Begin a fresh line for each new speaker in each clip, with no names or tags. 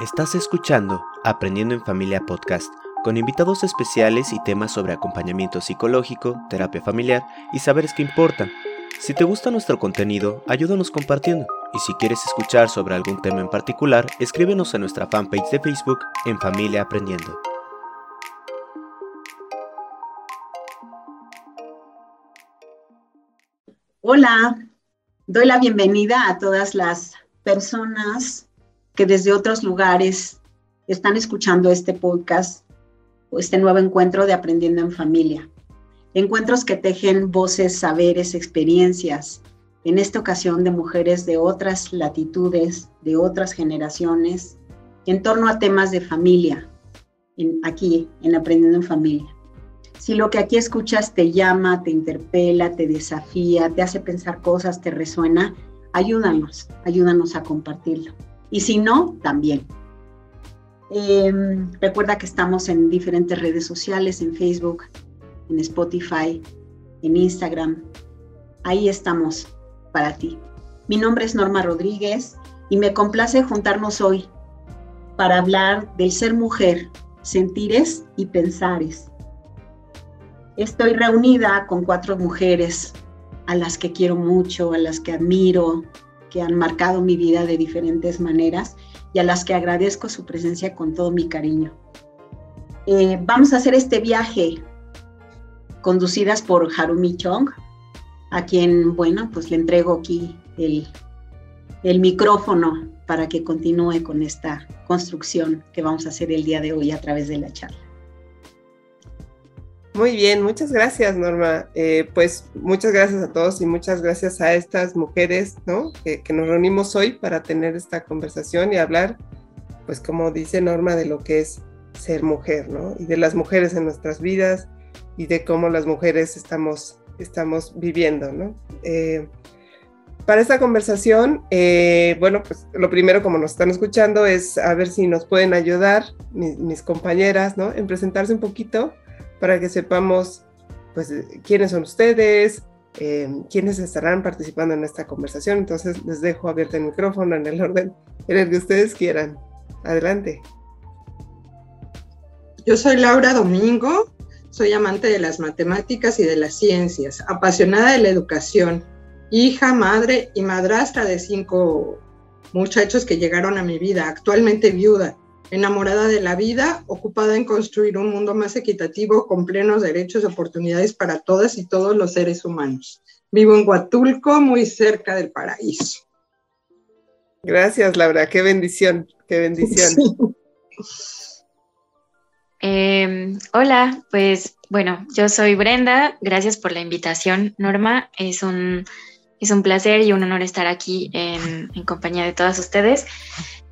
Estás escuchando Aprendiendo en Familia Podcast, con invitados especiales y temas sobre acompañamiento psicológico, terapia familiar y saberes que importan. Si te gusta nuestro contenido, ayúdanos compartiendo. Y si quieres escuchar sobre algún tema en particular, escríbenos a nuestra fanpage de Facebook en Familia Aprendiendo.
Hola, doy la bienvenida a todas las personas que desde otros lugares están escuchando este podcast o este nuevo encuentro de Aprendiendo en Familia. Encuentros que tejen voces, saberes, experiencias, en esta ocasión de mujeres de otras latitudes, de otras generaciones, en torno a temas de familia, aquí en Aprendiendo en Familia. Si lo que aquí escuchas te llama, te interpela, te desafía, te hace pensar cosas, te resuena, ayúdanos, ayúdanos a compartirlo. Y si no, también. Em, recuerda que estamos en diferentes redes sociales, en Facebook, en Spotify, en Instagram. Ahí estamos para ti. Mi nombre es Norma Rodríguez y me complace juntarnos hoy para hablar del ser mujer, sentires y pensares. Estoy reunida con cuatro mujeres a las que quiero mucho, a las que admiro, que han marcado mi vida de diferentes maneras y a las que agradezco su presencia con todo mi cariño. Eh, vamos a hacer este viaje conducidas por Harumi Chong, a quien, bueno, pues le entrego aquí el, el micrófono para que continúe con esta construcción que vamos a hacer el día de hoy a través de la charla.
Muy bien, muchas gracias Norma. Eh, pues muchas gracias a todos y muchas gracias a estas mujeres ¿no? que, nos reunimos hoy para tener esta conversación y hablar, pues como dice Norma, de lo que es ser mujer, ¿no? Y de las mujeres en nuestras vidas y de cómo las mujeres estamos, estamos viviendo, ¿no? Eh, para esta conversación, eh, bueno, pues lo primero, como nos están escuchando, es a ver si nos pueden ayudar mis compañeras, ¿no? En presentarse un poquito para que sepamos pues quiénes son ustedes, eh, quiénes estarán participando en esta conversación. Entonces les dejo abierto el micrófono en el orden en el que ustedes quieran. Adelante.
Yo soy Laura Domingo, soy amante de las matemáticas y de las ciencias, apasionada de la educación, hija, madre y madrastra de cinco muchachos que llegaron a mi vida, actualmente viuda enamorada de la vida, ocupada en construir un mundo más equitativo con plenos derechos y oportunidades para todas y todos los seres humanos. Vivo en Huatulco, muy cerca del paraíso.
Gracias, Laura. Qué bendición, qué bendición.
Em, hola, pues bueno, yo soy Brenda. Gracias por la invitación, Norma. Es un, es un placer y un honor estar aquí en, en compañía de todas ustedes.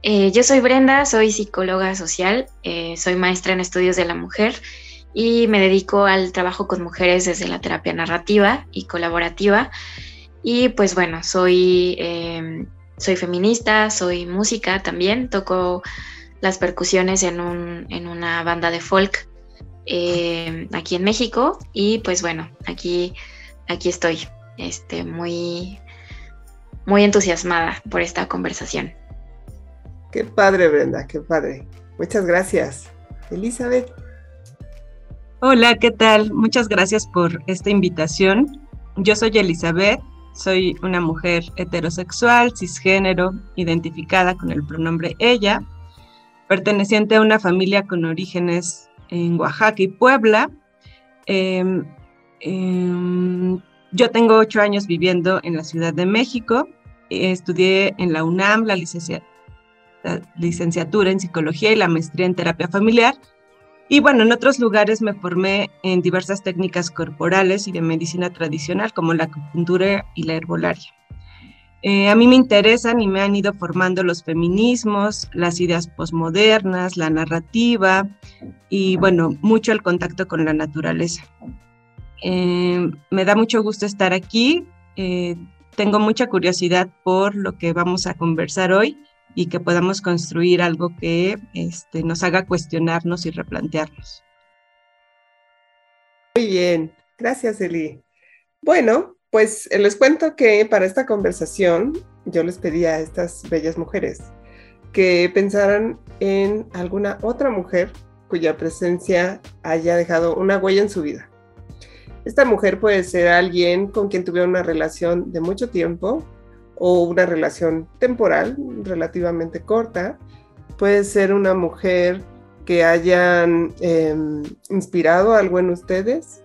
Eh, yo soy Brenda, soy psicóloga social, eh, soy maestra en estudios de la mujer y me dedico al trabajo con mujeres desde la terapia narrativa y colaborativa. Y pues bueno, soy, em, soy feminista, soy música también, toco las percusiones en, una banda de folk em, aquí en México y pues bueno, aquí, aquí estoy este, muy, muy entusiasmada por esta conversación.
Qué padre, Brenda, qué padre. Muchas gracias. Elizabeth.
Hola, ¿qué tal? Muchas gracias por esta invitación. Yo soy Elizabeth, soy una mujer heterosexual, cisgénero, identificada con el pronombre ella, perteneciente a una familia con orígenes en Oaxaca y Puebla. Em, em, yo tengo ocho años viviendo en la Ciudad de México. Estudié en la UNAM la licenciatura en psicología y la maestría en terapia familiar. Y bueno, en otros lugares me formé en diversas técnicas corporales y de medicina tradicional, como la acupuntura y la herbolaria. Eh, a mí me interesan y me han ido formando los feminismos, las ideas posmodernas, la narrativa y bueno, mucho el contacto con la naturaleza. Eh, me da mucho gusto estar aquí. Eh, tengo mucha curiosidad por lo que vamos a conversar hoy y que podamos construir algo que este, nos haga cuestionarnos y replantearnos.
Muy bien, gracias Eli. Bueno, pues eh, les cuento que para esta conversación yo les pedí a estas bellas mujeres que pensaran en alguna otra mujer cuya presencia haya dejado una huella en su vida. Esta mujer puede ser alguien con quien tuvieron una relación de mucho tiempo o una relación temporal relativamente corta. Puede ser una mujer que hayan em, inspirado algo en ustedes.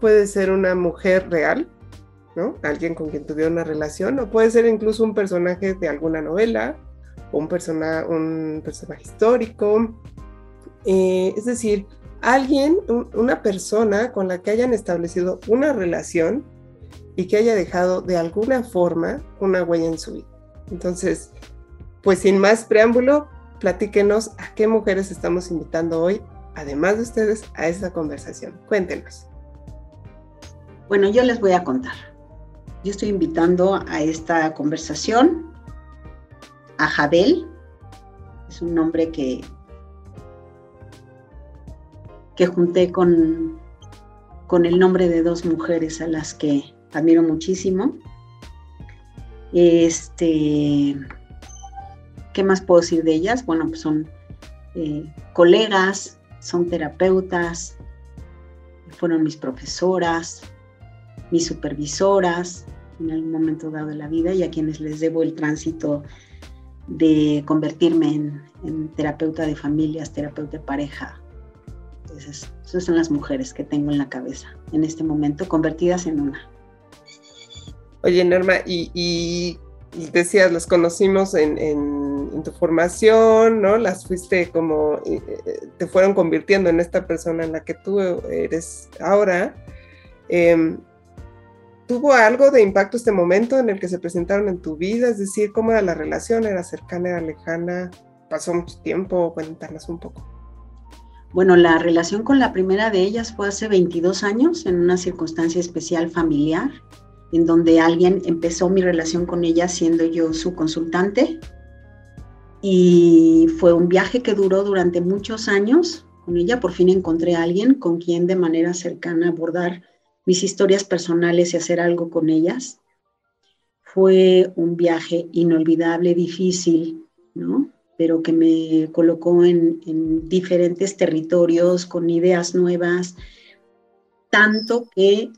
Puede ser una mujer real, ¿no? Alguien con quien tuvieron una relación. O puede ser incluso un personaje de alguna novela o un, persona, un personaje histórico. Eh, es decir, alguien, una persona con la que hayan establecido una relación y que haya dejado de alguna forma una huella en su vida. Entonces, pues sin más preámbulo, platíquenos a qué mujeres estamos invitando hoy, además de ustedes, a esta conversación. Cuéntenos.
Bueno, yo les voy a contar. Yo estoy invitando a esta conversación a Jabel. Es un nombre que, que junté con, con el nombre de dos mujeres a las que admiro muchísimo. Este, ¿qué más puedo decir de ellas? Bueno, pues son eh, colegas, son terapeutas, fueron mis profesoras, mis supervisoras en algún momento dado de la vida y a quienes les debo el tránsito de convertirme en, terapeuta de familias, terapeuta de pareja. Entonces, esas son las mujeres que tengo en la cabeza en este momento, convertidas en una.
Oye, Norma, y, decías, las conocimos en, tu formación, ¿no? Las fuiste como, eh, te fueron convirtiendo en esta persona en la que tú eres ahora. Em, ¿Tuvo algo de impacto este momento en el que se presentaron en tu vida? Es decir, ¿cómo era la relación? ¿Era cercana, era lejana? ¿Pasó mucho tiempo? Cuéntanos un poco.
Bueno, la relación con la primera de ellas fue hace 22 años en una circunstancia especial familiar, en donde alguien empezó mi relación con ella siendo yo su consultante. Y fue un viaje que duró durante muchos años con ella. Por fin encontré a alguien con quien de manera cercana abordar mis historias personales y hacer algo con ellas. Fue un viaje inolvidable, difícil, ¿no? Pero que me colocó en, diferentes territorios con ideas nuevas, tanto que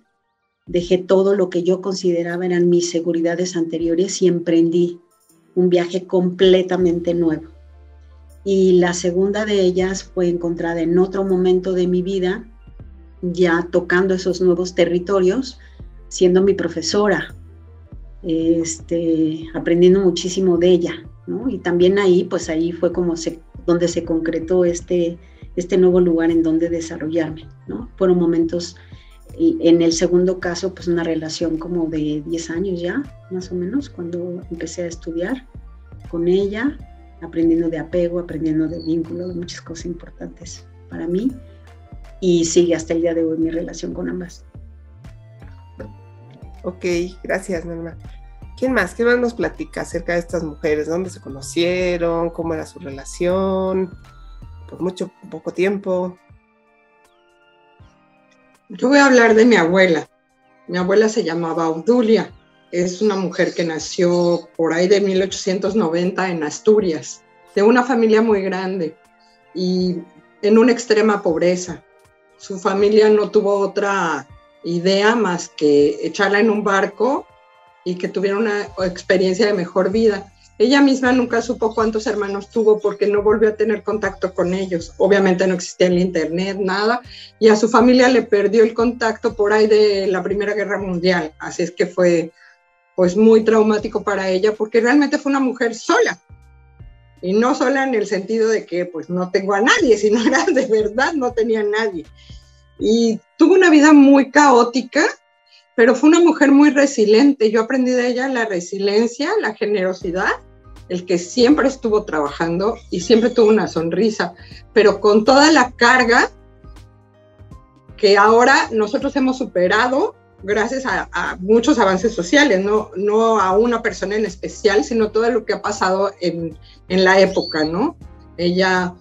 dejé todo lo que yo consideraba eran mis seguridades anteriores y emprendí un viaje completamente nuevo. Y la segunda de ellas fue encontrada en otro momento de mi vida, ya tocando esos nuevos territorios, siendo mi profesora, este, aprendiendo muchísimo de ella, ¿no? Y también ahí, pues ahí fue como se, donde se concretó este, este nuevo lugar en donde desarrollarme. Fueron momentos, en el segundo caso, pues una relación como de 10 años ya, más o menos, cuando empecé a estudiar con ella, aprendiendo de apego, aprendiendo de vínculo, muchas cosas importantes para mí y sigue hasta el día de hoy mi relación con ambas.
Ok, gracias, Norma. ¿Quién más? ¿Qué más nos platica acerca de estas mujeres? ¿Dónde se conocieron? ¿Cómo era su relación? Por mucho, poco tiempo.
Yo voy a hablar de mi abuela. Mi abuela se llamaba Obdulia. Es una mujer que nació por ahí de 1890 en Asturias, de una familia muy grande y en una extrema pobreza su familia no tuvo otra idea más que echarla en un barco y que tuviera una experiencia de mejor vida. Ella misma nunca supo cuántos hermanos tuvo porque no volvió a tener contacto con ellos. Obviamente no existía el internet, nada, y a su familia le perdió el contacto por ahí de la Primera Guerra Mundial. Así es que fue pues muy traumático para ella porque realmente fue una mujer sola. Y no sola en el sentido de que pues no tengo a nadie, sino era de verdad, no tenía a nadie. Y tuvo una vida muy caótica, pero fue una mujer muy resiliente. Yo aprendí de ella la resiliencia, la generosidad, el que siempre estuvo trabajando y siempre tuvo una sonrisa, pero con toda la carga que ahora nosotros hemos superado gracias a, muchos avances sociales, no, no a una persona en especial, sino todo lo que ha pasado en, en la época, ¿no? Ella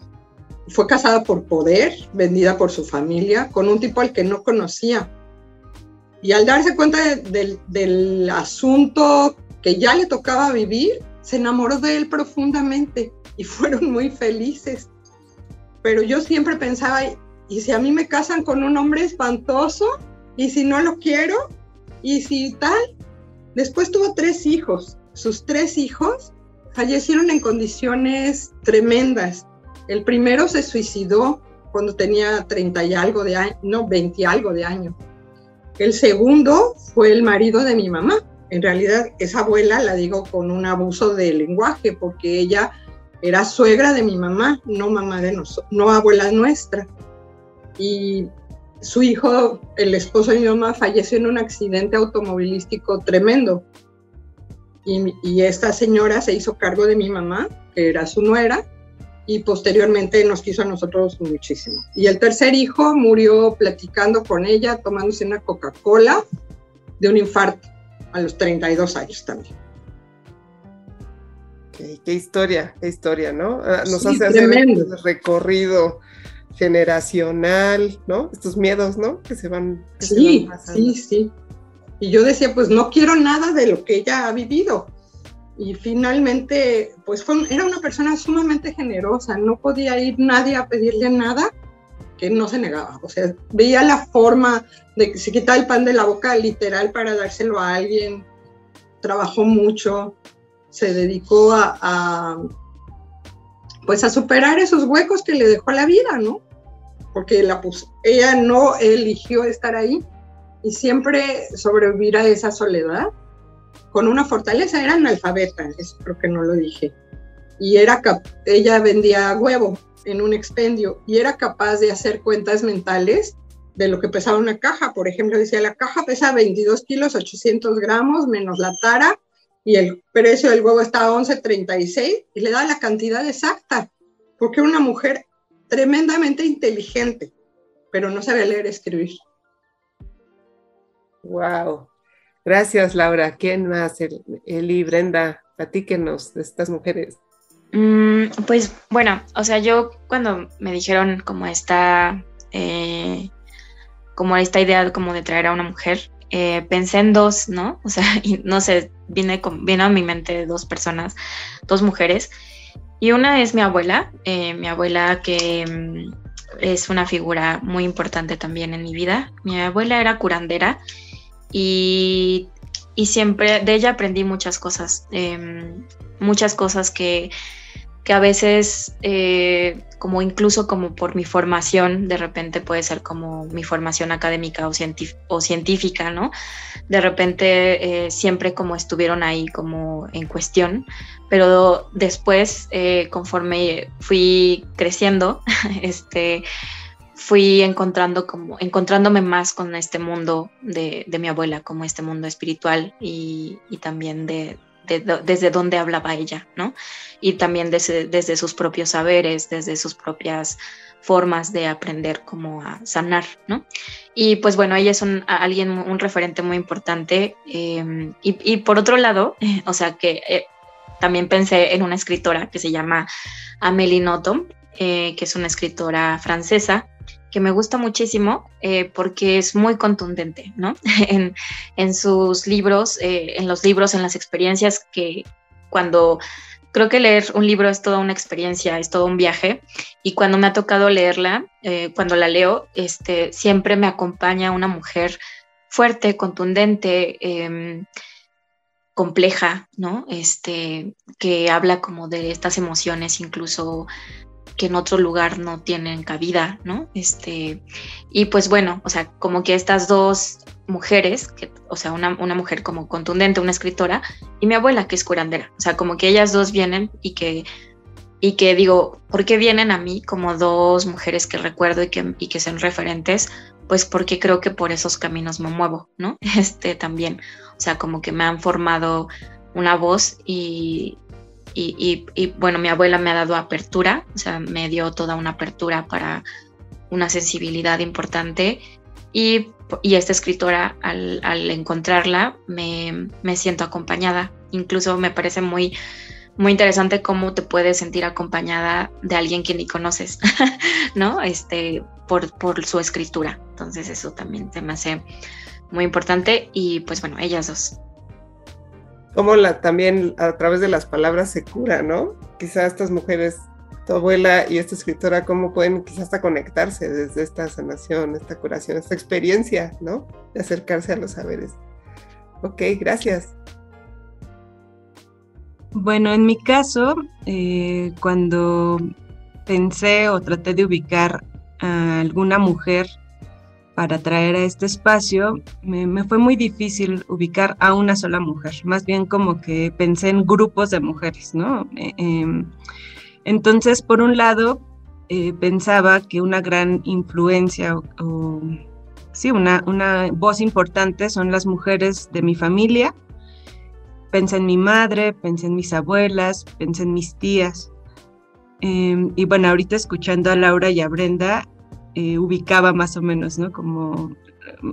fue casada por poder, vendida por su familia, con un tipo al que no conocía. Y al darse cuenta del, asunto que ya le tocaba vivir, se enamoró de él profundamente y fueron muy felices. Pero yo siempre pensaba, ¿y si a mí me casan con un hombre espantoso? ¿Y si no lo quiero? ¿Y si tal? Después tuvo tres hijos. Sus tres hijos fallecieron en condiciones tremendas. El primero se suicidó cuando tenía 30 y algo de años, no, 20 y algo de años. El segundo fue el marido de mi mamá. En realidad, esa abuela la digo con un abuso de lenguaje, porque ella era suegra de mi mamá, no mamá de nosotros, no abuela nuestra. Y su hijo, el esposo de mi mamá, falleció en un accidente automovilístico tremendo. Y, y, esta señora se hizo cargo de mi mamá, que era su nuera, y posteriormente nos quiso a nosotros muchísimo. Y el tercer hijo murió platicando con ella, tomándose una Coca-Cola de un infarto a los 32 años también.
qué historia, qué historia, ¿no? Ah, nos hace hacer el recorrido generacional, ¿no? Estos miedos, ¿no? Que se van.
sí, sí, sí. Y yo decía, pues no quiero nada de lo que ella ha vivido y finalmente, pues era una persona sumamente generosa, no podía ir nadie a pedirle nada que no se negaba, o sea, veía la forma de que se quitaba el pan de la boca literal para dárselo a alguien, trabajó mucho, se dedicó a, pues a superar esos huecos que le dejó la vida, ¿no? Porque la ella no eligió estar ahí y siempre sobrevivir a esa soledad con una fortaleza, era analfabeta, eso creo que no lo dije. Y era ella vendía huevo en un expendio y era capaz de hacer cuentas mentales de lo que pesaba una caja. Por ejemplo, decía, la caja pesa 22 kilos, 800 gramos, menos la tara, y el precio del huevo está a 11.36, y le da la cantidad exacta, porque era una mujer tremendamente inteligente, pero no sabía leer escribir.
Wow. Gracias, Laura. ¿Quién más? Eli, Brenda, platíquenos de estas mujeres.
Mm, pues bueno, o sea, yo cuando me dijeron como esta, eh, como esta idea como de traer a una mujer, eh, pensé en dos, ¿no? O sea, no sé, viene, viene a mi mente dos personas, dos mujeres. Y una es mi abuela, eh, mi abuela que mm, es una figura muy importante también en mi vida. Mi abuela era curandera y, siempre de ella aprendí muchas cosas, em, muchas cosas que, que a veces, eh, como incluso como por mi formación, de repente puede ser como mi formación académica o, o científica, ¿no? De repente eh, siempre como estuvieron ahí como en cuestión, pero después, eh, conforme fui creciendo, este fui encontrando como, encontrándome más con este mundo de, mi abuela, como este mundo espiritual y, también de, desde dónde hablaba ella, ¿no? Y también desde, desde, sus propios saberes, desde sus propias formas de aprender cómo a sanar, ¿no? Y pues bueno, ella es un, alguien, un referente muy importante. Em, y, por otro lado, o sea que eh, también pensé en una escritora que se llama Amélie Nothomb, eh, que es una escritora francesa, que me gusta muchísimo eh, porque es muy contundente, ¿no? en, sus libros, eh, en los libros, en las experiencias que cuando creo que leer un libro es toda una experiencia, es todo un viaje y cuando me ha tocado leerla, eh, cuando la leo, este, siempre me acompaña una mujer fuerte, contundente, em, compleja, ¿no? Este, que habla como de estas emociones incluso que en otro lugar no tienen cabida, ¿no? Este, y pues bueno, o sea, como que estas dos mujeres, o sea, una, mujer como contundente, una escritora, y mi abuela que es curandera, o sea, como que ellas dos vienen y que, y que digo, ¿por qué vienen a mí como dos mujeres que recuerdo y que, y que son referentes? Pues porque creo que por esos caminos me muevo, ¿no? Este también, o sea, como que me han formado una voz y, y, bueno, mi abuela me ha dado apertura, o sea, me dio toda una apertura para una sensibilidad importante y, esta escritora al, encontrarla me, siento acompañada, incluso me parece muy, muy interesante cómo te puedes sentir acompañada de alguien que ni conoces, ¿no? Este, por, por su escritura. Entonces eso también se me hace muy importante y pues bueno, ellas dos.
Cómo la, también a través de las palabras se cura, ¿no? Quizás estas mujeres, tu abuela y esta escritora, cómo pueden quizás hasta conectarse desde esta sanación, esta curación, esta experiencia, ¿no? De acercarse a los saberes. Ok, gracias.
Bueno, en mi caso, eh, cuando pensé o traté de ubicar a alguna mujer para traer a este espacio, me, fue muy difícil ubicar a una sola mujer, más bien como que pensé en grupos de mujeres, ¿no? Eh, em, entonces, por un lado, eh, pensaba que una gran influencia o, sí, una, una voz importante son las mujeres de mi familia. Pensé en mi madre, pensé en mis abuelas, pensé en mis tías. Em, y bueno, ahorita escuchando a Laura y a Brenda, eh, ubicaba más o menos, ¿no? Como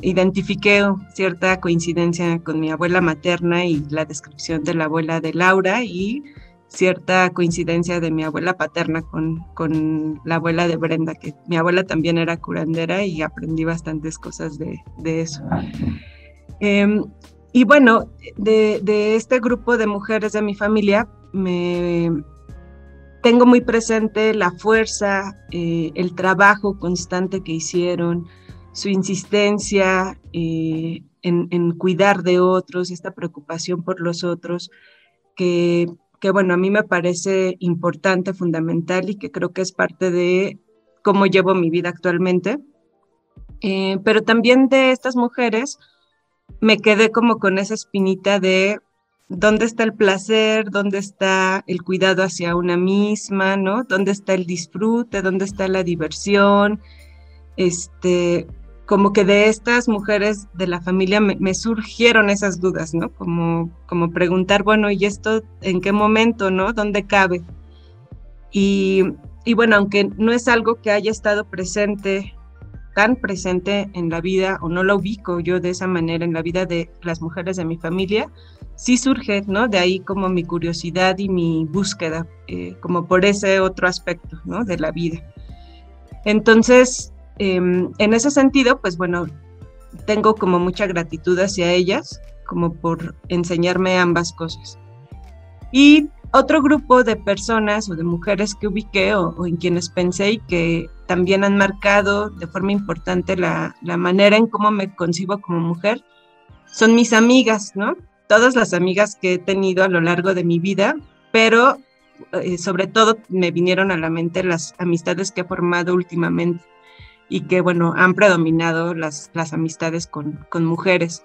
identifiqué cierta coincidencia con mi abuela materna y la descripción de la abuela de Laura y cierta coincidencia de mi abuela paterna con, con la abuela de Brenda, que mi abuela también era curandera y aprendí bastantes cosas de, de eso. Em, y bueno, de, de, este grupo de mujeres de mi familia, me, tengo muy presente la fuerza, eh, el trabajo constante que hicieron, su insistencia eh, en, cuidar de otros, esta preocupación por los otros, que, bueno, a mí me parece importante, fundamental y que creo que es parte de cómo llevo mi vida actualmente. Eh, pero también de estas mujeres me quedé como con esa espinita de dónde está el placer, dónde está el cuidado hacia una misma, ¿no? ¿Dónde está el disfrute, dónde está la diversión? Este, como que de estas mujeres de la familia me, surgieron esas dudas, ¿no? Como, como preguntar, bueno, ¿y esto en qué momento, ¿no? ¿Dónde cabe? Y, y bueno, aunque no es algo que haya estado presente tan presente en la vida o no lo ubico yo de esa manera en la vida de las mujeres de mi familia, sí surge, ¿no? De ahí como mi curiosidad y mi búsqueda, eh, como por ese otro aspecto, ¿no? De la vida. Entonces, em, en ese sentido, pues bueno, tengo como mucha gratitud hacia ellas, como por enseñarme ambas cosas. Y otro grupo de personas o de mujeres que ubiqué o, en quienes pensé y que también han marcado de forma importante la, la manera en cómo me concibo como mujer son mis amigas, ¿no? Todas las amigas que he tenido a lo largo de mi vida, pero eh, sobre todo me vinieron a la mente las amistades que he formado últimamente y que, bueno, han predominado las, las amistades con, con mujeres.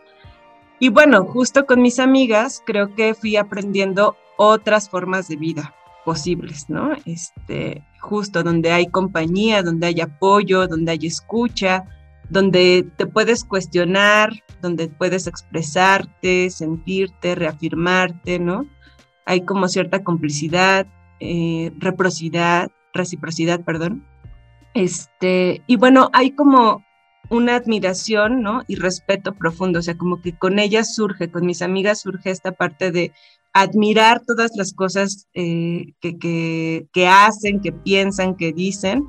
Y bueno, justo con mis amigas creo que fui aprendiendo otras formas de vida posibles, ¿no? Este, justo donde hay compañía, donde hay apoyo, donde hay escucha, donde te puedes cuestionar, donde puedes expresarte, sentirte, reafirmarte, ¿no? Hay como cierta complicidad, eh, reciprocidad, perdón. Este, y bueno, hay como una admiración, ¿no? Y respeto profundo, o sea, como que con ellas surge, con mis amigas surge esta parte de admirar todas las cosas eh, que, que, hacen, que piensan, que dicen,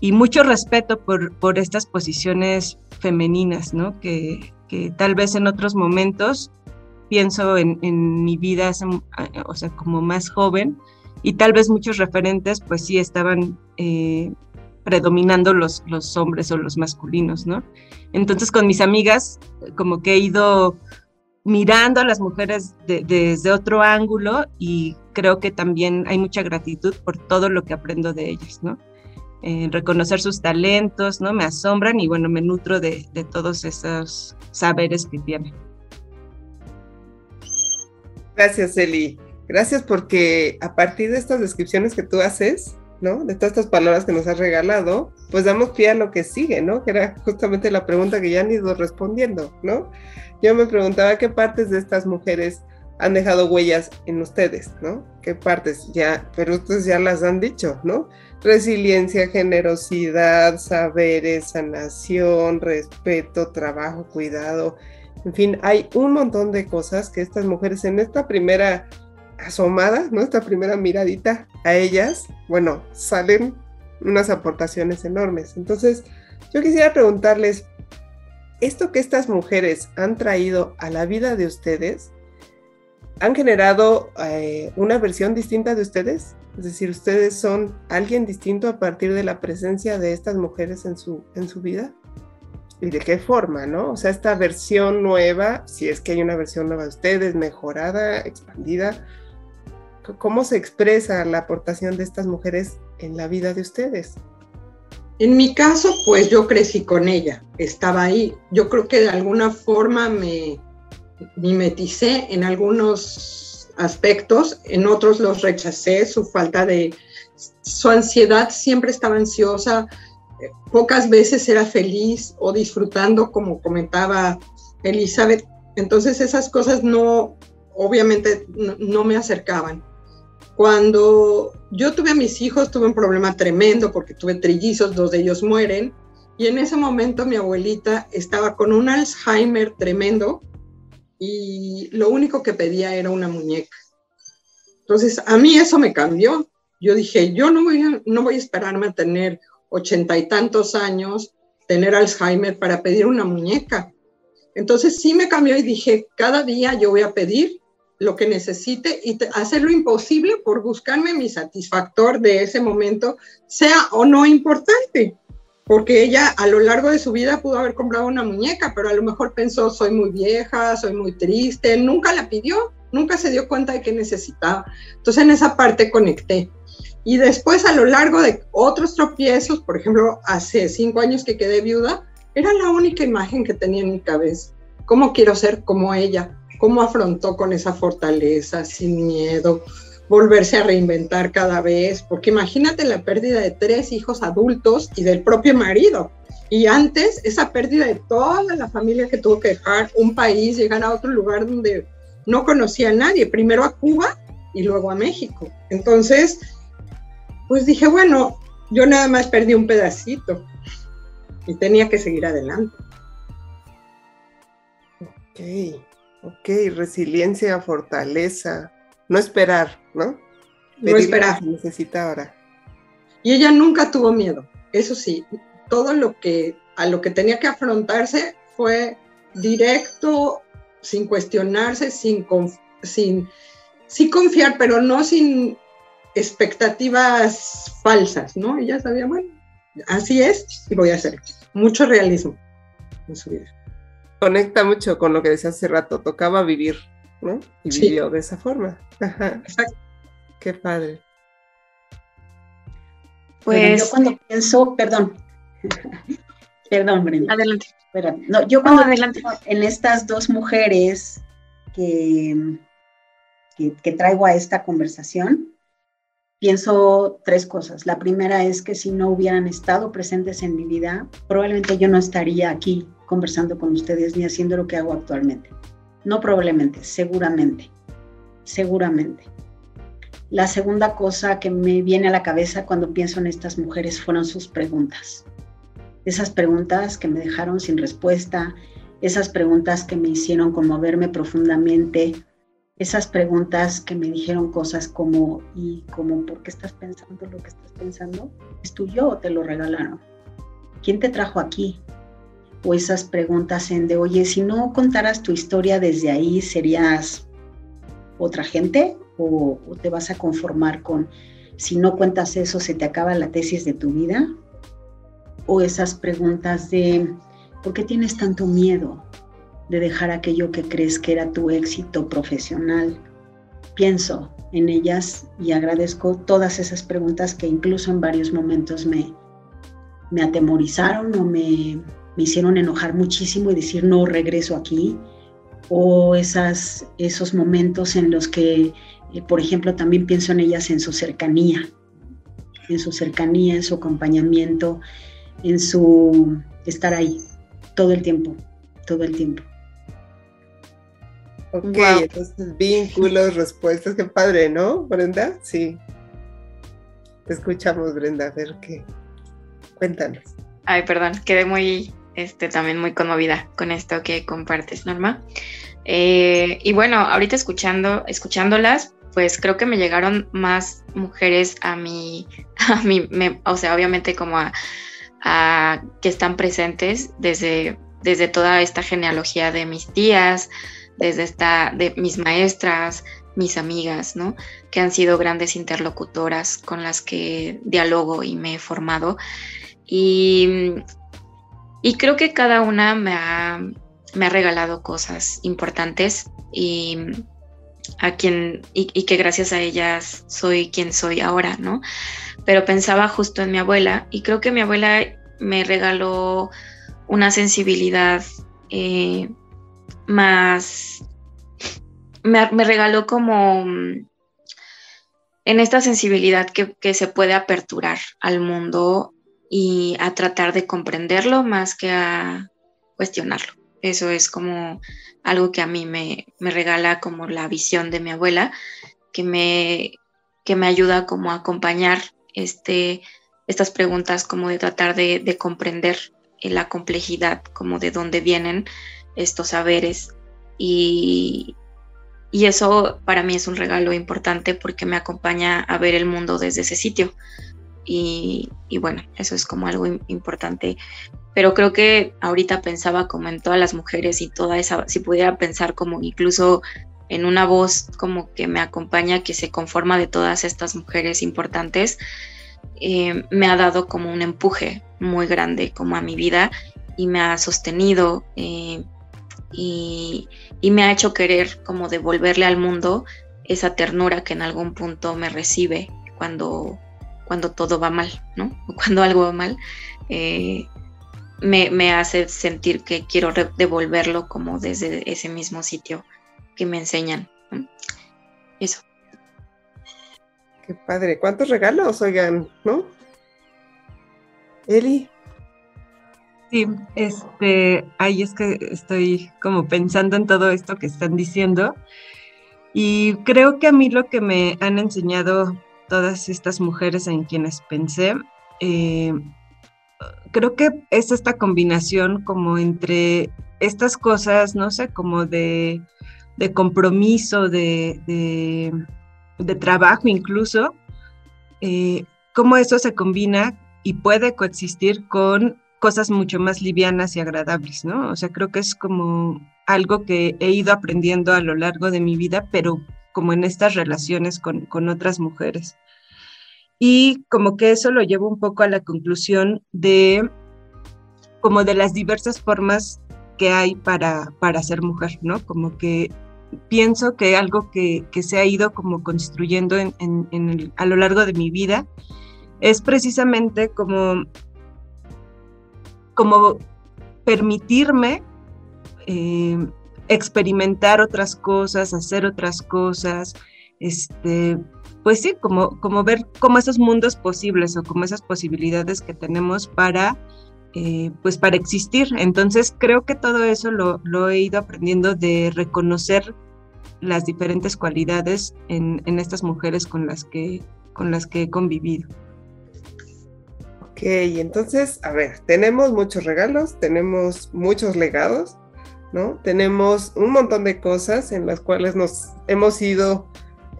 y mucho respeto por, por estas posiciones femeninas, ¿no? Que, que, tal vez en otros momentos pienso en, en mi vida, o sea, como más joven, y tal vez muchos referentes, pues sí, estaban eh, predominando los, los hombres o los masculinos, ¿no? Entonces con mis amigas, como que he ido mirando a las mujeres desde otro ángulo y creo que también hay mucha gratitud por todo lo que aprendo de ellas, ¿no? Eh, reconocer sus talentos, ¿no? Me asombran y bueno, me nutro de, de todos esos saberes que tienen.
Gracias, Eli. Gracias porque a partir de estas descripciones que tú haces, ¿no? De todas estas palabras que nos has regalado, pues damos pie a lo que sigue, ¿no? Que era justamente la pregunta que ya han ido respondiendo, ¿no? Yo me preguntaba qué partes de estas mujeres han dejado huellas en ustedes, ¿no? ¿Qué partes? Ya, pero ustedes ya las han dicho, ¿no? Resiliencia, generosidad, saberes, sanación, respeto, trabajo, cuidado. En fin, hay un montón de cosas que estas mujeres en esta primera asomada, ¿no? Esta primera miradita a ellas, bueno, salen unas aportaciones enormes. Entonces, yo quisiera preguntarles, ¿esto que estas mujeres han traído a la vida de ustedes, han generado eh, una versión distinta de ustedes. Es decir, ustedes son alguien distinto a partir de la presencia de estas mujeres en su, en su vida. ¿Y de qué forma, no? O sea, esta versión nueva, si es que hay una versión nueva de ustedes, mejorada, expandida, ¿cómo se expresa la aportación de estas mujeres en la vida de ustedes?
En mi caso, pues yo crecí con ella, estaba ahí. Yo creo que de alguna forma me mimeticé en algunos aspectos, en otros los rechacé, su falta de, su ansiedad siempre estaba ansiosa, pocas veces era feliz o disfrutando, como comentaba Elizabeth. Entonces esas cosas no, obviamente, no me acercaban. Cuando yo tuve a mis hijos, tuve un problema tremendo porque tuve trillizos, dos de ellos mueren, y en ese momento mi abuelita estaba con un Alzheimer tremendo y lo único que pedía era una muñeca. Entonces, a mí eso me cambió. Yo dije, yo no voy a, no voy a esperarme a tener ochenta y tantos años, tener Alzheimer para pedir una muñeca. Entonces sí me cambió y dije, cada día yo voy a pedir lo que necesite y hacer lo imposible por buscarme mi satisfactor de ese momento, sea o no importante. Porque ella a lo largo de su vida pudo haber comprado una muñeca, pero a lo mejor pensó, soy muy vieja, soy muy triste, nunca la pidió, nunca se dio cuenta de que necesitaba. Entonces en esa parte conecté. Y después a lo largo de otros tropiezos, por ejemplo, hace cinco años que quedé viuda, era la única imagen que tenía en mi cabeza. ¿Cómo quiero ser como ella? cómo afrontó con esa fortaleza, sin miedo, volverse a reinventar cada vez, porque imagínate la pérdida de tres hijos adultos y del propio marido. Y antes, esa pérdida de toda la familia que tuvo que dejar un país, llegar a otro lugar donde no conocía a nadie, primero a Cuba y luego a México. Entonces, pues dije, bueno, yo nada más perdí un pedacito y tenía que seguir adelante.
Ok. Ok, resiliencia, fortaleza, no esperar, ¿no?
no esperar.
necesita ahora.
Y ella nunca tuvo miedo, eso sí, todo lo que a lo que tenía que afrontarse fue directo, sin cuestionarse, sin, sin, sin confiar, pero no sin expectativas falsas, ¿no? Ella sabía, bueno, así es y voy a hacer. Mucho realismo en su vida
conecta mucho con lo que decía hace rato, tocaba vivir, ¿no? Y vivió de esa forma. Exacto. Qué padre.
Pues yo cuando pienso, perdón, perdón, Brenda.
Adelante.
No, yo cuando adelante. en estas dos mujeres que, que traigo a esta conversación, pienso tres cosas. La primera es que si no hubieran estado presentes en mi vida, probablemente yo no estaría aquí conversando con ustedes ni haciendo lo que hago actualmente. No probablemente, seguramente, seguramente. La segunda cosa que me viene a la cabeza cuando pienso en estas mujeres fueron sus preguntas. Esas preguntas que me dejaron sin respuesta, esas preguntas que me hicieron conmoverme profundamente, esas preguntas que me dijeron cosas como, ¿y como por qué estás pensando lo que estás pensando? ¿Es tuyo o te lo regalaron? ¿Quién te trajo aquí? O esas preguntas en de, oye, si no contaras tu historia desde ahí, ¿serías otra gente? ¿O, te vas a conformar con, si no cuentas eso, se te acaba la tesis de tu vida? O esas preguntas de, ¿por qué tienes tanto miedo de dejar aquello que crees que era tu éxito profesional? Pienso en ellas y agradezco todas esas preguntas que incluso en varios momentos me, me atemorizaron o me me hicieron enojar muchísimo y decir no regreso aquí, o esas, esos momentos en los que, eh, por ejemplo, también pienso en ellas en su cercanía, en su cercanía, en su acompañamiento, en su estar ahí todo el tiempo, todo el tiempo.
Ok, entonces vínculos, respuestas, qué padre, ¿no, Brenda? Sí. Te escuchamos, Brenda, a ver qué. Cuéntanos.
Ay, perdón, quedé muy este, también muy conmovida con esto que compartes, Norma. Eh, y bueno, ahorita escuchando, escuchándolas, pues creo que me llegaron más mujeres a mí, a mí, o sea, obviamente como a, que están presentes desde, desde toda esta genealogía de mis tías, desde esta, de mis maestras, mis amigas, ¿no? Que han sido grandes interlocutoras con las que dialogo y me he formado. Y, y creo que cada una me ha, me ha regalado cosas importantes y a y, que gracias a ellas soy quien soy ahora, ¿no? Pero pensaba justo en mi abuela y creo que mi abuela me regaló una sensibilidad eh, más, me, regaló como en esta sensibilidad que, que, se puede aperturar al mundo y a tratar de comprenderlo más que a cuestionarlo. Eso es como algo que a mí me, regala como la visión de mi abuela, que me, que me ayuda como a acompañar este, estas preguntas, como de tratar de, comprender la complejidad, como de dónde vienen estos saberes. Y, y eso para mí es un regalo importante porque me acompaña a ver el mundo desde ese sitio. Y, bueno, eso es como algo importante. Pero creo que ahorita pensaba como en todas las mujeres y toda esa, si pudiera pensar como incluso en una voz como que me acompaña, que se conforma de todas estas mujeres importantes, eh, me ha dado como un empuje muy grande como a mi vida y me ha sostenido eh, y me ha hecho querer como devolverle al mundo esa ternura que en algún punto me recibe cuando, cuando todo va mal, ¿no? O cuando algo va mal. Eh, me, hace sentir que quiero devolverlo como desde ese mismo sitio que me enseñan. Eso.
Qué padre. ¿Cuántos regalos, oigan, no? Eli.
Sí, este, ahí es que estoy como pensando en todo esto que están diciendo y creo que a mí lo que me han enseñado todas estas mujeres en quienes pensé eh, creo que es esta combinación como entre estas cosas, no sé, como de, compromiso, de, trabajo incluso, eh, cómo eso se combina y puede coexistir con cosas mucho más livianas y agradables, ¿no? O sea, creo que es como algo que he ido aprendiendo a lo largo de mi vida, pero como en estas relaciones con, con otras mujeres. Y como que eso lo llevo un poco a la conclusión de como de las diversas formas que hay para, para ser mujer, ¿no? Como que pienso que algo que, que se ha ido como construyendo en, a lo largo de mi vida es precisamente como, como permitirme eh, experimentar otras cosas, hacer otras cosas, este, pues sí, como, como ver como esos mundos posibles o como esas posibilidades que tenemos para, eh, pues para existir. Entonces creo que todo eso lo, he ido aprendiendo de reconocer las diferentes cualidades en, estas mujeres con las, que, con las que he convivido.
Ok, entonces, a ver, tenemos muchos regalos, tenemos muchos legados, ¿no? Tenemos un montón de cosas en las cuales nos hemos ido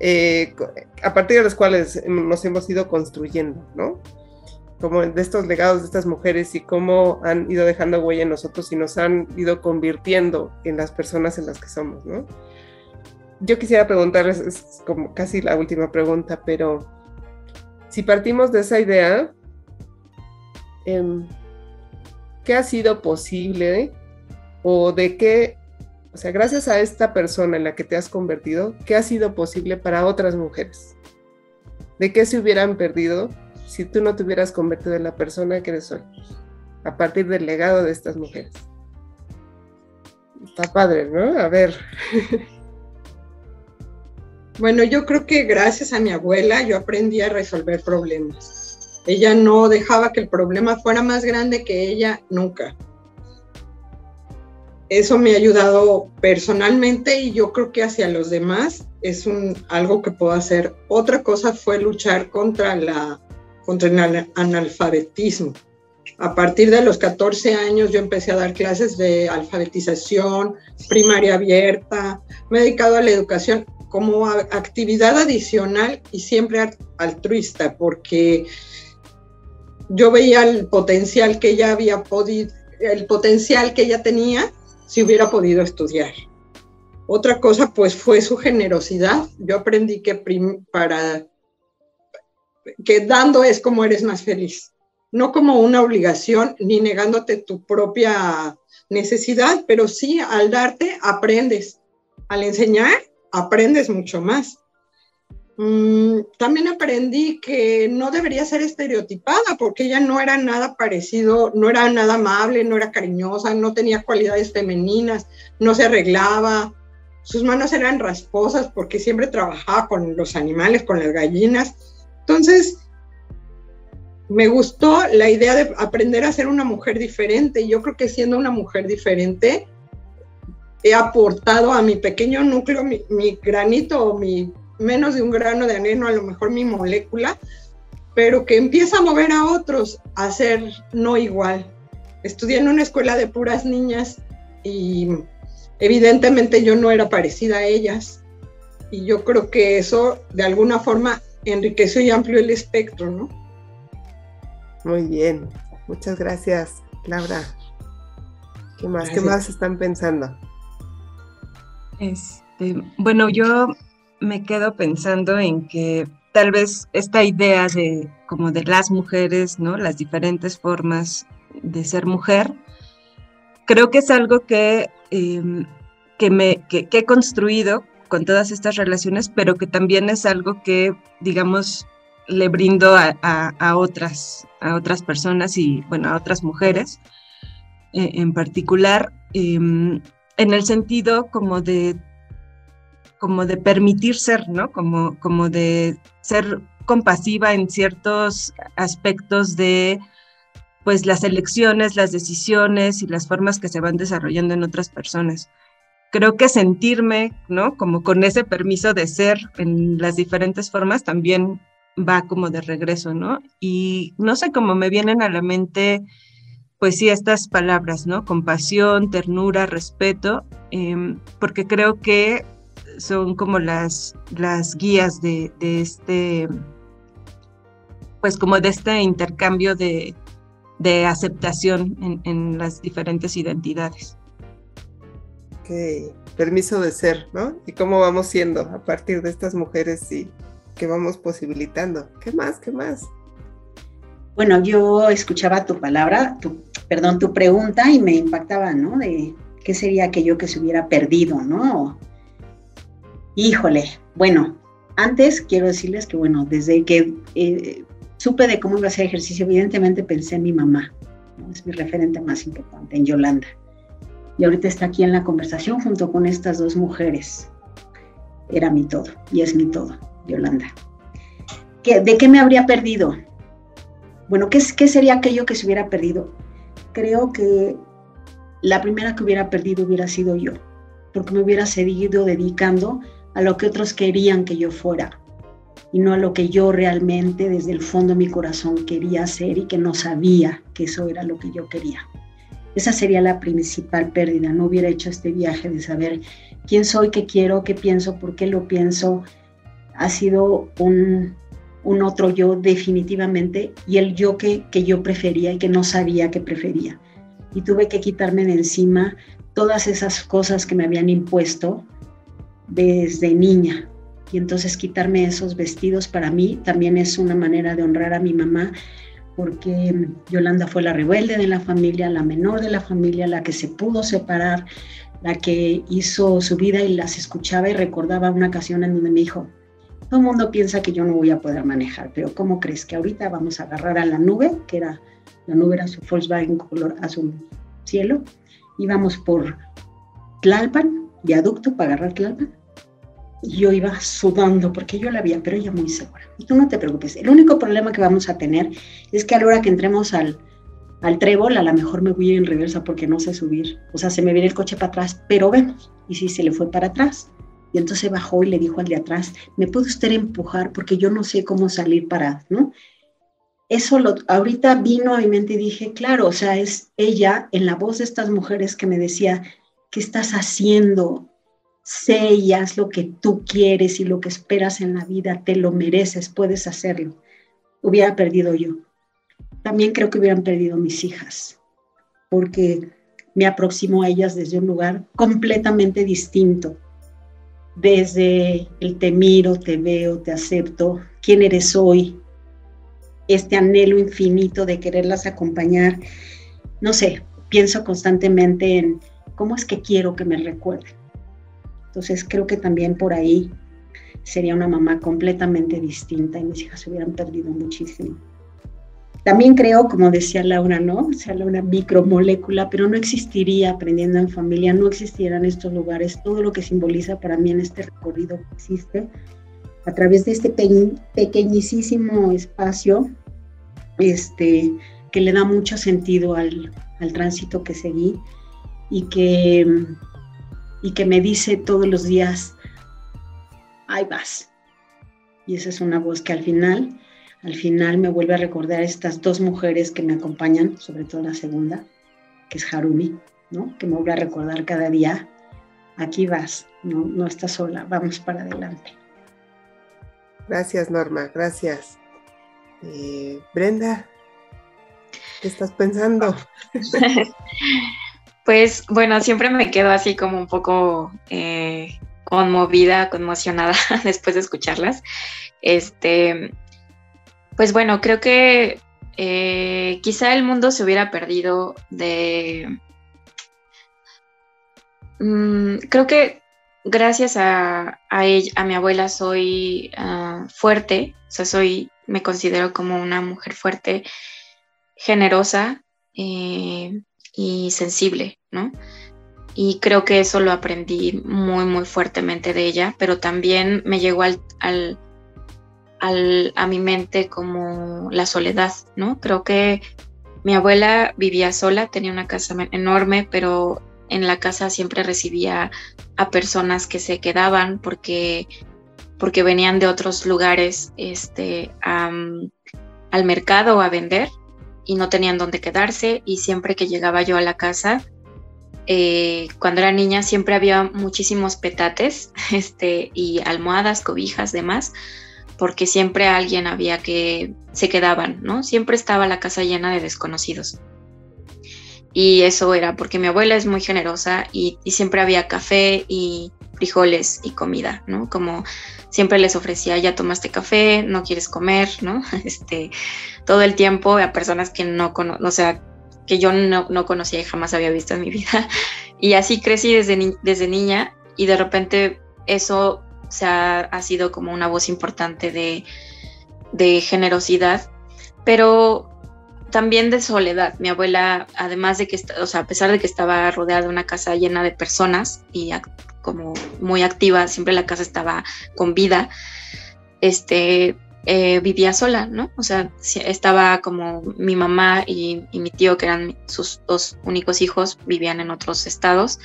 eh, a partir de los cuales nos hemos ido construyendo, ¿no? Como de estos legados de estas mujeres y cómo han ido dejando huella en nosotros y nos han ido convirtiendo en las personas en las que somos. Yo quisiera preguntarles, es como casi la última pregunta, pero si partimos de esa idea, em, ¿qué ha sido posible o de qué o sea, gracias a esta persona en la que te has convertido, ¿qué ha sido posible para otras mujeres? ¿De qué se hubieran perdido si tú no te hubieras convertido en la persona que eres hoy? A partir del legado de estas mujeres. Está padre, ¿no? A ver.
Bueno, yo creo que gracias a mi abuela yo aprendí a resolver problemas. Ella no dejaba que el problema fuera más grande que ella nunca eso me ha ayudado personalmente y yo creo que hacia los demás es un, algo que puedo hacer. Otra cosa fue luchar contra, la, contra el analfabetismo. A partir de los 14 años yo empecé a dar clases de alfabetización, primaria abierta, me he dedicado a la educación como actividad adicional y siempre altruista, porque yo veía el potencial que ella había podido, el potencial que ella tenía si hubiera podido estudiar. Otra cosa, pues, fue su generosidad. Yo aprendí que para que dando es como eres más feliz, no como una obligación ni negándote tu propia necesidad, pero sí al darte aprendes, al enseñar aprendes mucho más. Mm, también aprendí que no debería ser estereotipada porque ella no era nada parecido, no era nada amable, no era cariñosa, no tenía cualidades femeninas, no se arreglaba, sus manos eran rasposas porque siempre trabajaba con los animales, con las gallinas. Entonces, me gustó la idea de aprender a ser una mujer diferente. Yo creo que siendo una mujer diferente, he aportado a mi pequeño núcleo, mi, granito mi menos de un grano de arena, a lo mejor mi molécula, pero que empieza a mover a otros a ser no igual. Estudié en una escuela de puras niñas y evidentemente yo no era parecida a ellas. Y yo creo que eso de alguna forma enriqueció y amplió el espectro, ¿no?
Muy bien, muchas gracias, Laura. ¿Qué más? ¿Qué más están pensando?
Este, bueno, yo me quedo pensando en que tal vez esta idea de como de las mujeres, ¿no? Las diferentes formas de ser mujer, creo que es algo que, em, que me, que, he construido con todas estas relaciones, pero que también es algo que, digamos, le brindo a, otras, a otras personas y, bueno, a otras mujeres eh, en particular, em, en el sentido como de como de permitir ser, ¿no? Como, como de ser compasiva en ciertos aspectos de pues las elecciones, las decisiones y las formas que se van desarrollando en otras personas. Creo que sentirme, ¿no? Como con ese permiso de ser en las diferentes formas también va como de regreso, ¿no? Y no sé cómo me vienen a la mente, pues sí, estas palabras, ¿no? Compasión, ternura, respeto, em, porque creo que son como las, las guías de, este, pues como de este intercambio de, aceptación en, las diferentes identidades.
Ok, permiso de ser, ¿no? Y cómo vamos siendo a partir de estas mujeres y que vamos posibilitando. ¿Qué más? ¿Qué más?
Bueno, yo escuchaba tu palabra, tu, perdón, tu pregunta y me impactaba, ¿no? De qué sería aquello que se hubiera perdido, ¿no? Híjole, bueno, antes quiero decirles que, bueno, desde que eh, supe de cómo iba a hacer ejercicio, evidentemente pensé en mi mamá, es mi referente más importante, en Yolanda. Y ahorita está aquí en la conversación junto con estas dos mujeres. Era mi todo y es mi todo, Yolanda. ¿De qué me habría perdido? Bueno, ¿qué, ¿qué sería aquello que se hubiera perdido? Creo que la primera que hubiera perdido hubiera sido yo, porque me hubiera seguido dedicando lo que otros querían que yo fuera y no a lo que yo realmente desde el fondo de mi corazón quería hacer y que no sabía que eso era lo que yo quería. Esa sería la principal pérdida. No hubiera hecho este viaje de saber quién soy, qué quiero, qué pienso, por qué lo pienso. Ha sido un, un otro yo definitivamente y el yo que, que yo prefería y que no sabía que prefería. Y tuve que quitarme de encima todas esas cosas que me habían impuesto desde niña. Y entonces quitarme esos vestidos para mí también es una manera de honrar a mi mamá, porque Yolanda fue la rebelde de la familia, la menor de la familia, la que se pudo separar, la que hizo su vida y las escuchaba y recordaba una ocasión en donde me dijo, todo el mundo piensa que yo no voy a poder manejar, pero ¿cómo crees que ahorita vamos a agarrar a la nube, que era, la nube era su Volkswagen color azul cielo, íbamos por Tlalpan, viaducto para agarrar Tlalpan, yo iba sudando porque yo la vi, pero ella muy segura. Y tú no te preocupes. El único problema que vamos a tener es que a la hora que entremos al, al trébol, a lo mejor me voy en reversa porque no sé subir. O sea, se me viene el coche para atrás, pero vemos. Y si se le fue para atrás. Y entonces bajó y le dijo al de atrás, ¿me puede usted empujar? Porque yo no sé cómo salir para, ¿no? Eso lo, ahorita vino a mi mente y dije, claro, o sea, es ella en la voz de estas mujeres que me decía, ¿qué estás haciendo? Sé y haz lo que tú quieres y lo que esperas en la vida, te lo mereces, puedes hacerlo. Hubiera perdido yo. También creo que hubieran perdido mis hijas, porque me aproximo a ellas desde un lugar completamente distinto desde el te miro, te veo, te acepto, quién eres hoy, este anhelo infinito de quererlas acompañar. No sé, pienso constantemente en cómo es que quiero que me recuerden. Entonces creo que también por ahí sería una mamá completamente distinta y mis hijas se hubieran perdido muchísimo. También creo, como decía Laura, ¿no? O sea, una micromolécula, pero no existiría aprendiendo en familia, no existieran estos lugares, todo lo que simboliza para mí en este recorrido que existe, a través de este pequeñísimo espacio, este, que le da mucho sentido al, al tránsito que seguí y que, y que me dice todos los días, ahí vas. Y esa es una voz que al final al final me vuelve a recordar estas dos mujeres que me acompañan, sobre todo la segunda, que es Harumi, ¿no? que me vuelve a recordar cada día, aquí vas, no, no estás sola, vamos para adelante.
Gracias Norma, gracias. Eh, Brenda, ¿qué estás pensando?
pues bueno, siempre me quedo así como un poco eh, conmovida, conmocionada después de escucharlas. Este, pues bueno, creo que eh, quizá el mundo se hubiera perdido de... Mm, creo que gracias a, ella, a mi abuela soy ah, fuerte, o sea, soy, me considero como una mujer fuerte, generosa eh, y sensible, ¿no? Y creo que eso lo aprendí muy, muy fuertemente de ella, pero también me llegó al a mi mente como la soledad, ¿no? Creo que mi abuela vivía sola, tenía una casa enorme, pero en la casa siempre recibía a personas que se quedaban porque, porque venían de otros lugares este, al mercado a vender y no tenían dónde quedarse y siempre que llegaba yo a la casa, eh, cuando era niña siempre había muchísimos petates este, y almohadas, cobijas, demás porque siempre alguien había que se quedaban, ¿no? Siempre estaba la casa llena de desconocidos. Y eso era porque mi abuela es muy generosa y, siempre había café y frijoles y comida, ¿no? Como siempre les ofrecía, ya tomaste café, no quieres comer, ¿no? Este, todo el tiempo a personas que no, o sea, que yo no, no, conocía y jamás había visto en mi vida. Y así crecí desde, desde niña y de repente eso o sea, ha sido como una voz importante de, generosidad, pero también de soledad. Mi abuela, además de que, o sea, a pesar de que estaba rodeada de una casa llena de personas y como muy activa, siempre la casa estaba con vida, este, eh, vivía sola, ¿no? O sea, estaba como mi mamá y, y, mi tío, que eran sus dos únicos hijos, vivían en otros estados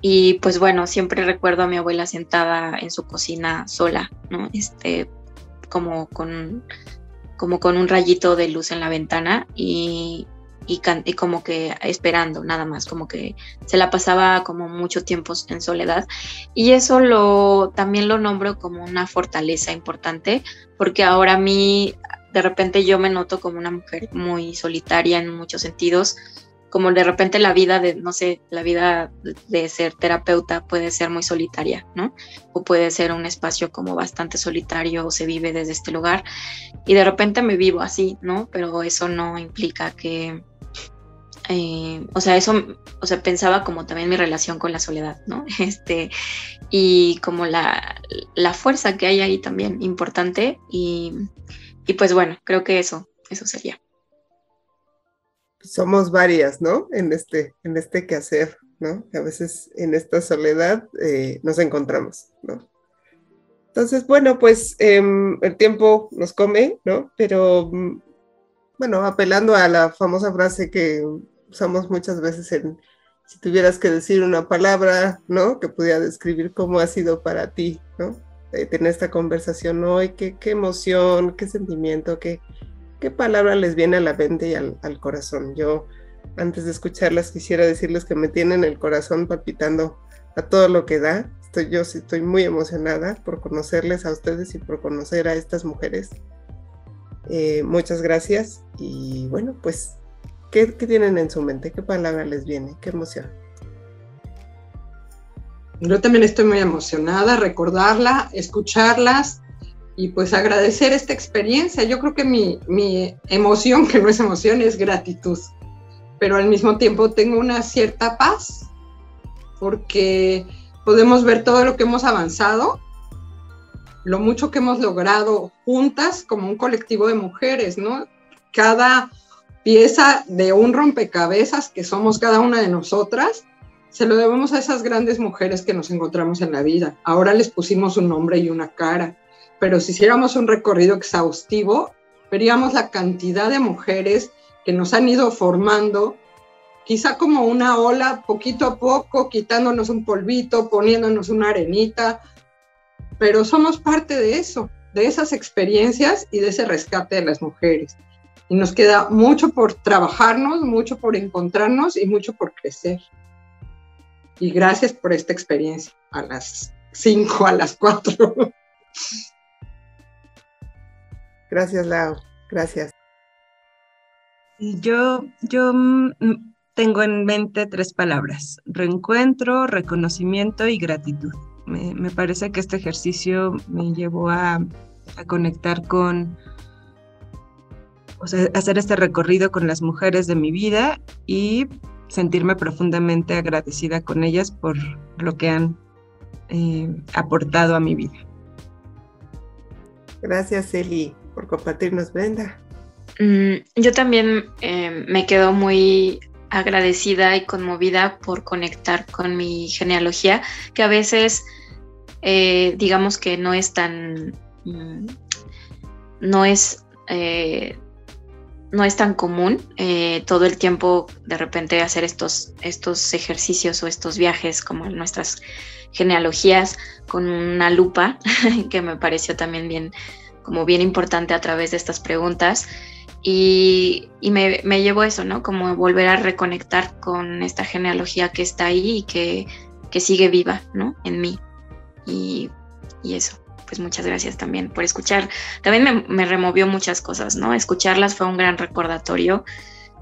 y pues bueno, siempre recuerdo a mi abuela sentada en su cocina sola, ¿no? Este, como con, como con un rayito de luz en la ventana y, y, y, como que esperando, nada más, como que se la pasaba como mucho tiempo en soledad. Y eso lo, también lo nombro como una fortaleza importante, porque ahora a mí, de repente yo me noto como una mujer muy solitaria en muchos sentidos como de repente la vida de, no sé, la vida de ser terapeuta puede ser muy solitaria, ¿no? O puede ser un espacio como bastante solitario o se vive desde este lugar y de repente me vivo así, ¿no? Pero eso no implica que, eh, o sea, eso, o sea, pensaba como también mi relación con la soledad, ¿no? Este, y como la, la fuerza que hay ahí también importante y, y pues bueno, creo que eso, eso sería
somos varias, ¿no? En este, en este quehacer, ¿no? a veces en esta soledad eh, nos encontramos, ¿no? Entonces, bueno, pues em, el tiempo nos come, ¿no? Pero, mm, bueno, apelando a la famosa frase que usamos muchas veces en, si tuvieras que decir una palabra, ¿no? Que pudiera describir cómo ha sido para ti, ¿no? Eh, tener esta conversación hoy, qué, qué emoción, qué sentimiento, qué, ¿Qué palabra les viene a la mente y al, corazón? Yo, antes de escucharlas, quisiera decirles que me tienen el corazón palpitando a todo lo que da. Estoy, yo sí estoy muy emocionada por conocerles a ustedes y por conocer a estas mujeres. Eh, muchas gracias y bueno, pues, ¿qué, ¿qué tienen en su mente? ¿Qué palabra les viene? ¿Qué emoción?
Yo también estoy muy emocionada, recordarla, escucharlas y pues agradecer esta experiencia. Yo creo que mi, mi emoción, que no es emoción, es gratitud, pero al mismo tiempo tengo una cierta paz porque podemos ver todo lo que hemos avanzado, lo mucho que hemos logrado juntas como un colectivo de mujeres, ¿no? Cada pieza de un rompecabezas que somos cada una de nosotras, se lo debemos a esas grandes mujeres que nos encontramos en la vida. Ahora les pusimos un nombre y una cara, pero si hiciéramos un recorrido exhaustivo, veríamos la cantidad de mujeres que nos han ido formando, quizá como una ola, poquito a poco, quitándonos un polvito, poniéndonos una arenita, pero somos parte de eso, de esas experiencias y de ese rescate de las mujeres. Y nos queda mucho por trabajarnos, mucho por encontrarnos y mucho por crecer. Y gracias por esta experiencia a las 5, a las 4.
Gracias, Lau. Gracias.
Yo, yo mm, tengo en mente tres palabras, reencuentro, reconocimiento y gratitud. Me, parece que este ejercicio me llevó a, a conectar con, o sea, hacer este recorrido con las mujeres de mi vida y sentirme profundamente agradecida con ellas por lo que han eh, aportado a mi vida.
Gracias, Eli, por compartirnos, Brenda.
Mm, yo también eh, me quedo muy agradecida y conmovida por conectar con mi genealogía, que a veces eh, digamos que no es tan, mm, no es no es tan común eh, todo el tiempo de repente hacer estos, estos ejercicios o estos viajes como nuestras genealogías con una lupa, que me pareció también bien, como bien importante a través de estas preguntas. Y, me, me llevó eso, ¿no? Como volver a reconectar con esta genealogía que está ahí y que, que sigue viva, ¿no? En mí. Y, y eso pues muchas gracias también por escuchar. También me, removió muchas cosas, ¿no? Escucharlas fue un gran recordatorio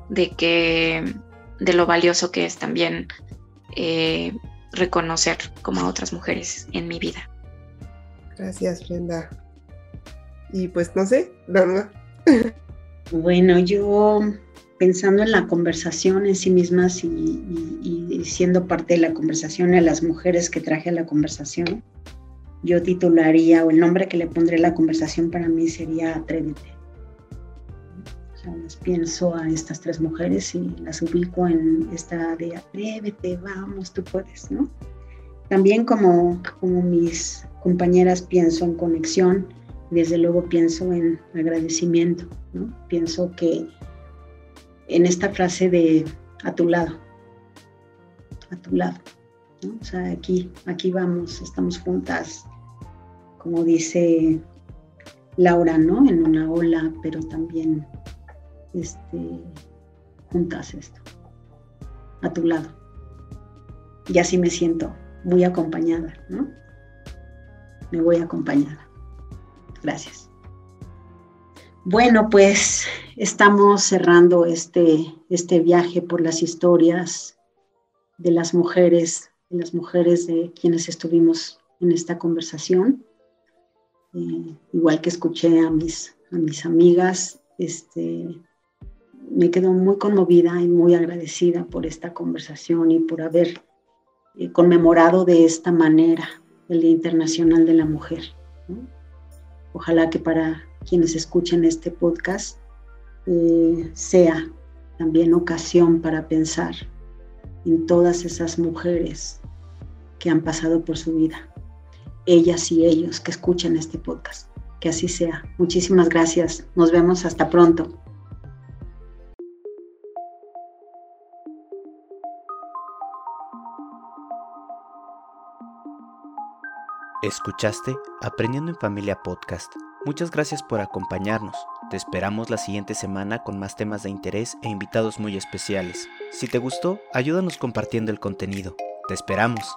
de que, de lo valioso que es también eh, reconocer como a otras mujeres en mi vida.
Gracias, Brenda. Y pues no sé, Norma.
Bueno, yo pensando en la conversación en sí mismas y, y, siendo parte de la conversación a las mujeres que traje a la conversación, yo titularía o el nombre que le pondré a la conversación para mí sería Atrévete. O sea, pienso a estas tres mujeres y las ubico en esta de Atrévete, vamos, tú puedes, ¿no? También como, como mis compañeras pienso en conexión, desde luego pienso en agradecimiento, ¿no? Pienso que en esta frase de a tu lado, a tu lado, o sea, aquí, aquí vamos, estamos juntas, como dice Laura, ¿no? En una ola, pero también este, juntas esto, a tu lado. Y así me siento muy acompañada, ¿no? Me voy acompañada. Gracias. Bueno, pues estamos cerrando este, este viaje por las historias de las mujeres las mujeres de quienes estuvimos en esta conversación. Eh, igual que escuché a mis, amigas, este, me quedo muy conmovida y muy agradecida por esta conversación y por haber eh, conmemorado de esta manera el Día Internacional de la Mujer. Ojalá que para quienes escuchen este podcast eh, sea también ocasión para pensar en todas esas mujeres que han pasado por su vida, ellas y ellos que escuchan este podcast. Que así sea. Muchísimas gracias. Nos vemos hasta pronto.
Escuchaste Aprendiendo en Familia Podcast. Muchas gracias por acompañarnos. Te esperamos la siguiente semana con más temas de interés e invitados muy especiales. Si te gustó, ayúdanos compartiendo el contenido. Te esperamos.